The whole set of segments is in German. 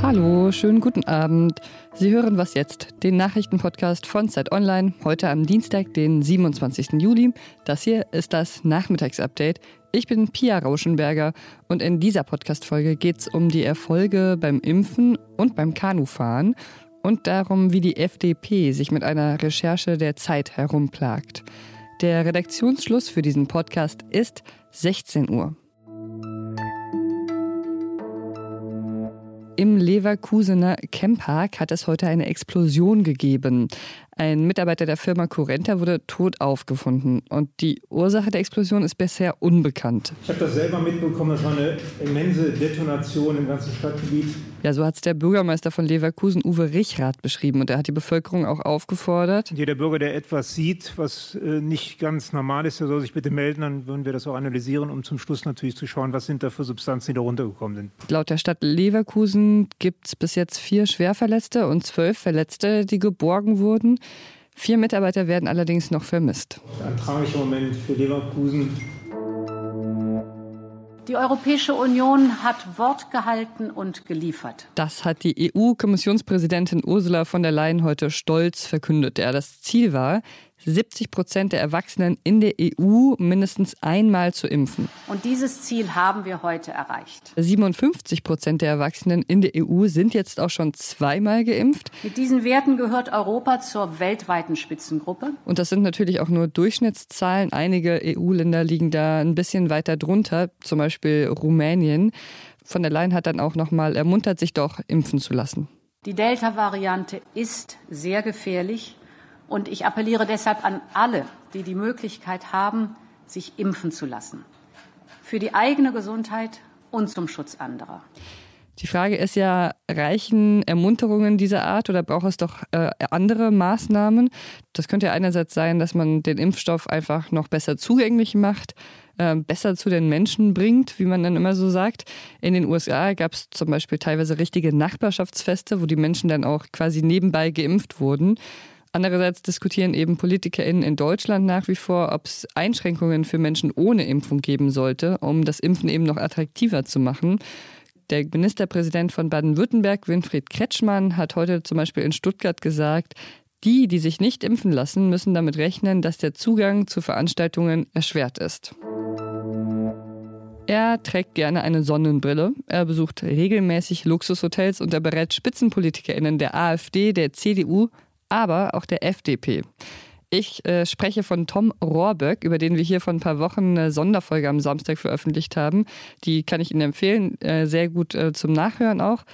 Hallo, schönen guten Abend. Sie hören was jetzt, den Nachrichtenpodcast von Zeit Online, heute am Dienstag, den 27. Juli. Das hier ist das Nachmittagsupdate. Ich bin Pia Rauschenberger und in dieser Podcast-Folge geht es um die Erfolge beim Impfen und beim Kanufahren und darum, wie die FDP sich mit einer Recherche der Zeit herumplagt. Der Redaktionsschluss für diesen Podcast ist 16 Uhr. Im Leverkusener Camppark hat es heute eine Explosion gegeben. Ein Mitarbeiter der Firma Currenta wurde tot aufgefunden und die Ursache der Explosion ist bisher unbekannt. Ich habe das selber mitbekommen, das war eine immense Detonation im ganzen Stadtgebiet. Ja, so hat es der Bürgermeister von Leverkusen, Uwe Richrath, beschrieben und er hat die Bevölkerung auch aufgefordert. Jeder Bürger, der etwas sieht, was äh, nicht ganz normal ist, der soll sich bitte melden, dann würden wir das auch analysieren, um zum Schluss natürlich zu schauen, was sind da für Substanzen, die da runtergekommen sind. Laut der Stadt Leverkusen gibt es bis jetzt vier Schwerverletzte und zwölf Verletzte, die geborgen wurden. Vier Mitarbeiter werden allerdings noch vermisst. Ein tragischer Moment für Leverkusen. Die Europäische Union hat Wort gehalten und geliefert. Das hat die EU-Kommissionspräsidentin Ursula von der Leyen heute stolz verkündet. Ja, das Ziel war, 70 Prozent der Erwachsenen in der EU mindestens einmal zu impfen. Und dieses Ziel haben wir heute erreicht. 57 Prozent der Erwachsenen in der EU sind jetzt auch schon zweimal geimpft. Mit diesen Werten gehört Europa zur weltweiten Spitzengruppe. Und das sind natürlich auch nur Durchschnittszahlen. Einige EU-Länder liegen da ein bisschen weiter drunter, zum Beispiel Rumänien. Von der Leyen hat dann auch noch mal ermuntert, sich doch impfen zu lassen. Die Delta-Variante ist sehr gefährlich. Und ich appelliere deshalb an alle, die die Möglichkeit haben, sich impfen zu lassen. Für die eigene Gesundheit und zum Schutz anderer. Die Frage ist ja, reichen Ermunterungen dieser Art oder braucht es doch äh, andere Maßnahmen? Das könnte ja einerseits sein, dass man den Impfstoff einfach noch besser zugänglich macht, äh, besser zu den Menschen bringt, wie man dann immer so sagt. In den USA gab es zum Beispiel teilweise richtige Nachbarschaftsfeste, wo die Menschen dann auch quasi nebenbei geimpft wurden. Andererseits diskutieren eben PolitikerInnen in Deutschland nach wie vor, ob es Einschränkungen für Menschen ohne Impfung geben sollte, um das Impfen eben noch attraktiver zu machen. Der Ministerpräsident von Baden-Württemberg, Winfried Kretschmann, hat heute zum Beispiel in Stuttgart gesagt, die, die sich nicht impfen lassen, müssen damit rechnen, dass der Zugang zu Veranstaltungen erschwert ist. Er trägt gerne eine Sonnenbrille. Er besucht regelmäßig Luxushotels und er berät SpitzenpolitikerInnen der AfD, der CDU, aber auch der FDP. Ich äh, spreche von Tom Rohrböck, über den wir hier vor ein paar Wochen eine Sonderfolge am Samstag veröffentlicht haben. Die kann ich Ihnen empfehlen, äh, sehr gut äh, zum Nachhören auch.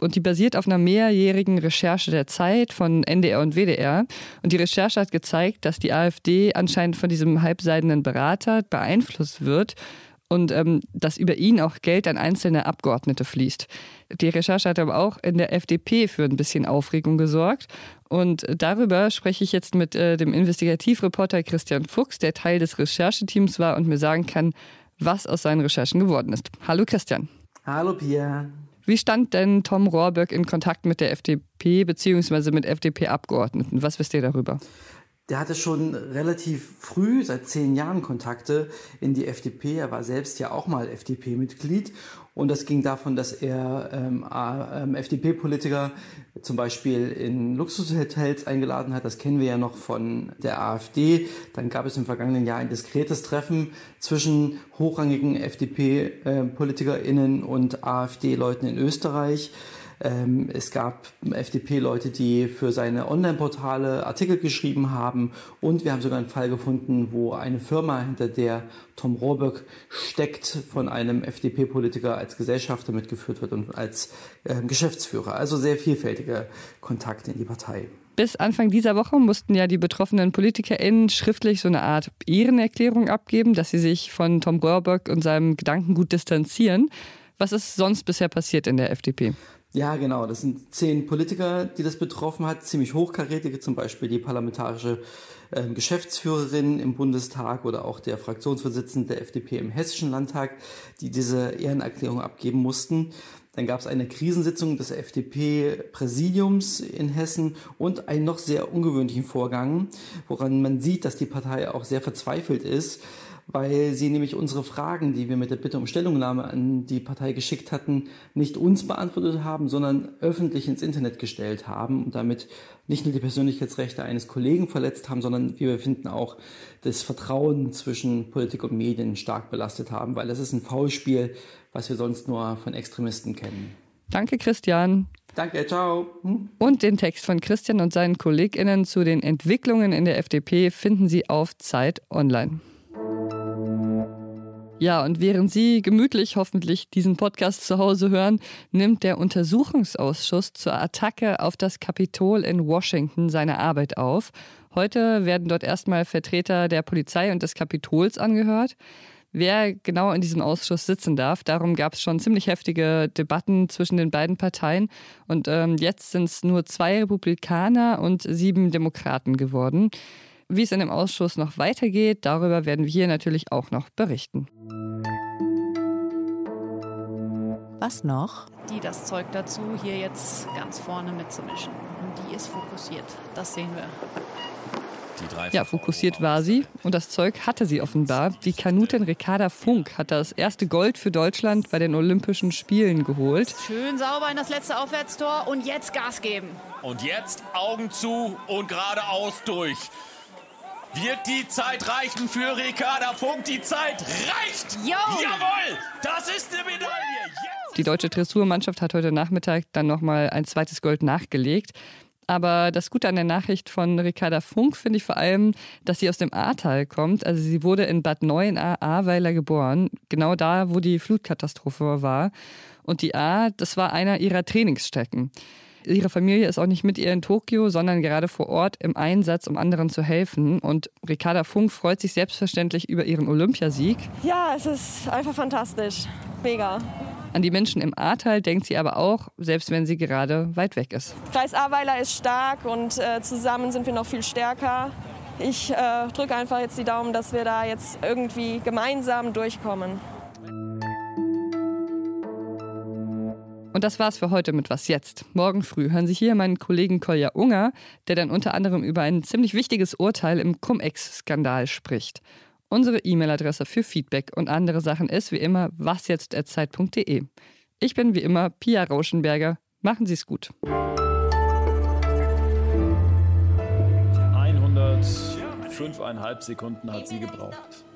Und die basiert auf einer mehrjährigen Recherche der Zeit von NDR und WDR. Und die Recherche hat gezeigt, dass die AfD anscheinend von diesem halbseidenen Berater beeinflusst wird und ähm, dass über ihn auch Geld an einzelne Abgeordnete fließt. Die Recherche hat aber auch in der FDP für ein bisschen Aufregung gesorgt. Und darüber spreche ich jetzt mit äh, dem Investigativreporter Christian Fuchs, der Teil des Rechercheteams war und mir sagen kann, was aus seinen Recherchen geworden ist. Hallo Christian. Hallo Pia. Wie stand denn Tom Rohrböck in Kontakt mit der FDP bzw. mit FDP-Abgeordneten? Was wisst ihr darüber? Der hatte schon relativ früh, seit zehn Jahren, Kontakte in die FDP. Er war selbst ja auch mal FDP-Mitglied. Und das ging davon, dass er ähm, ähm, FDP-Politiker zum Beispiel in Luxushotels eingeladen hat. Das kennen wir ja noch von der AfD. Dann gab es im vergangenen Jahr ein diskretes Treffen zwischen hochrangigen FDP-PolitikerInnen äh, und AfD-Leuten in Österreich. Ähm, es gab FDP-Leute, die für seine Online-Portale Artikel geschrieben haben. Und wir haben sogar einen Fall gefunden, wo eine Firma, hinter der Tom Rohrböck steckt, von einem FDP-Politiker als Gesellschafter mitgeführt wird und als äh, Geschäftsführer. Also sehr vielfältige Kontakte in die Partei. Bis Anfang dieser Woche mussten ja die betroffenen PolitikerInnen schriftlich so eine Art Ehrenerklärung abgeben, dass sie sich von Tom Rohrböck und seinem Gedankengut distanzieren. Was ist sonst bisher passiert in der FDP? Ja, genau. Das sind zehn Politiker, die das betroffen hat, ziemlich hochkarätige, zum Beispiel die parlamentarische äh, Geschäftsführerin im Bundestag oder auch der Fraktionsvorsitzende der FDP im Hessischen Landtag, die diese Ehrenerklärung abgeben mussten. Dann gab es eine Krisensitzung des FDP-Präsidiums in Hessen und einen noch sehr ungewöhnlichen Vorgang, woran man sieht, dass die Partei auch sehr verzweifelt ist weil sie nämlich unsere Fragen, die wir mit der Bitte um Stellungnahme an die Partei geschickt hatten, nicht uns beantwortet haben, sondern öffentlich ins Internet gestellt haben und damit nicht nur die Persönlichkeitsrechte eines Kollegen verletzt haben, sondern wie wir finden auch das Vertrauen zwischen Politik und Medien stark belastet haben, weil das ist ein Faulspiel, was wir sonst nur von Extremisten kennen. Danke, Christian. Danke, ciao. Hm? Und den Text von Christian und seinen KollegInnen zu den Entwicklungen in der FDP finden Sie auf Zeit Online. Ja, und während Sie gemütlich hoffentlich diesen Podcast zu Hause hören, nimmt der Untersuchungsausschuss zur Attacke auf das Kapitol in Washington seine Arbeit auf. Heute werden dort erstmal Vertreter der Polizei und des Kapitols angehört. Wer genau in diesem Ausschuss sitzen darf, darum gab es schon ziemlich heftige Debatten zwischen den beiden Parteien. Und ähm, jetzt sind es nur zwei Republikaner und sieben Demokraten geworden. Wie es in dem Ausschuss noch weitergeht, darüber werden wir hier natürlich auch noch berichten. Was noch? Die das Zeug dazu, hier jetzt ganz vorne mitzumischen. Und die ist fokussiert. Das sehen wir. Ja, fokussiert war sie und das Zeug hatte sie offenbar. Die Kanutin Ricarda Funk hat das erste Gold für Deutschland bei den Olympischen Spielen geholt. Schön sauber in das letzte Aufwärtstor und jetzt Gas geben. Und jetzt Augen zu und geradeaus durch. Wird die Zeit reichen für Ricarda Funk? Die Zeit reicht! Jo. Jawohl! Das ist eine Medaille! Jetzt. Die deutsche Dressurmannschaft hat heute Nachmittag dann nochmal ein zweites Gold nachgelegt. Aber das Gute an der Nachricht von Ricarda Funk finde ich vor allem, dass sie aus dem Ahrtal kommt. Also sie wurde in Bad Neuenahr-Ahrweiler geboren, genau da, wo die Flutkatastrophe war. Und die Ahr, das war einer ihrer Trainingsstrecken. Ihre Familie ist auch nicht mit ihr in Tokio, sondern gerade vor Ort im Einsatz, um anderen zu helfen. Und Ricarda Funk freut sich selbstverständlich über ihren Olympiasieg. Ja, es ist einfach fantastisch. Mega. An die Menschen im Ahrtal denkt sie aber auch, selbst wenn sie gerade weit weg ist. Kreis Ahrweiler ist stark und äh, zusammen sind wir noch viel stärker. Ich äh, drücke einfach jetzt die Daumen, dass wir da jetzt irgendwie gemeinsam durchkommen. Und das war's für heute mit Was Jetzt. Morgen früh hören Sie hier meinen Kollegen Kolja Unger, der dann unter anderem über ein ziemlich wichtiges Urteil im Cum-Ex-Skandal spricht. Unsere E-Mail-Adresse für Feedback und andere Sachen ist wie immer wasjetzt.zeit.de. Ich bin wie immer Pia Rauschenberger. Machen Sie es gut. 105,5 Sekunden hat sie gebraucht.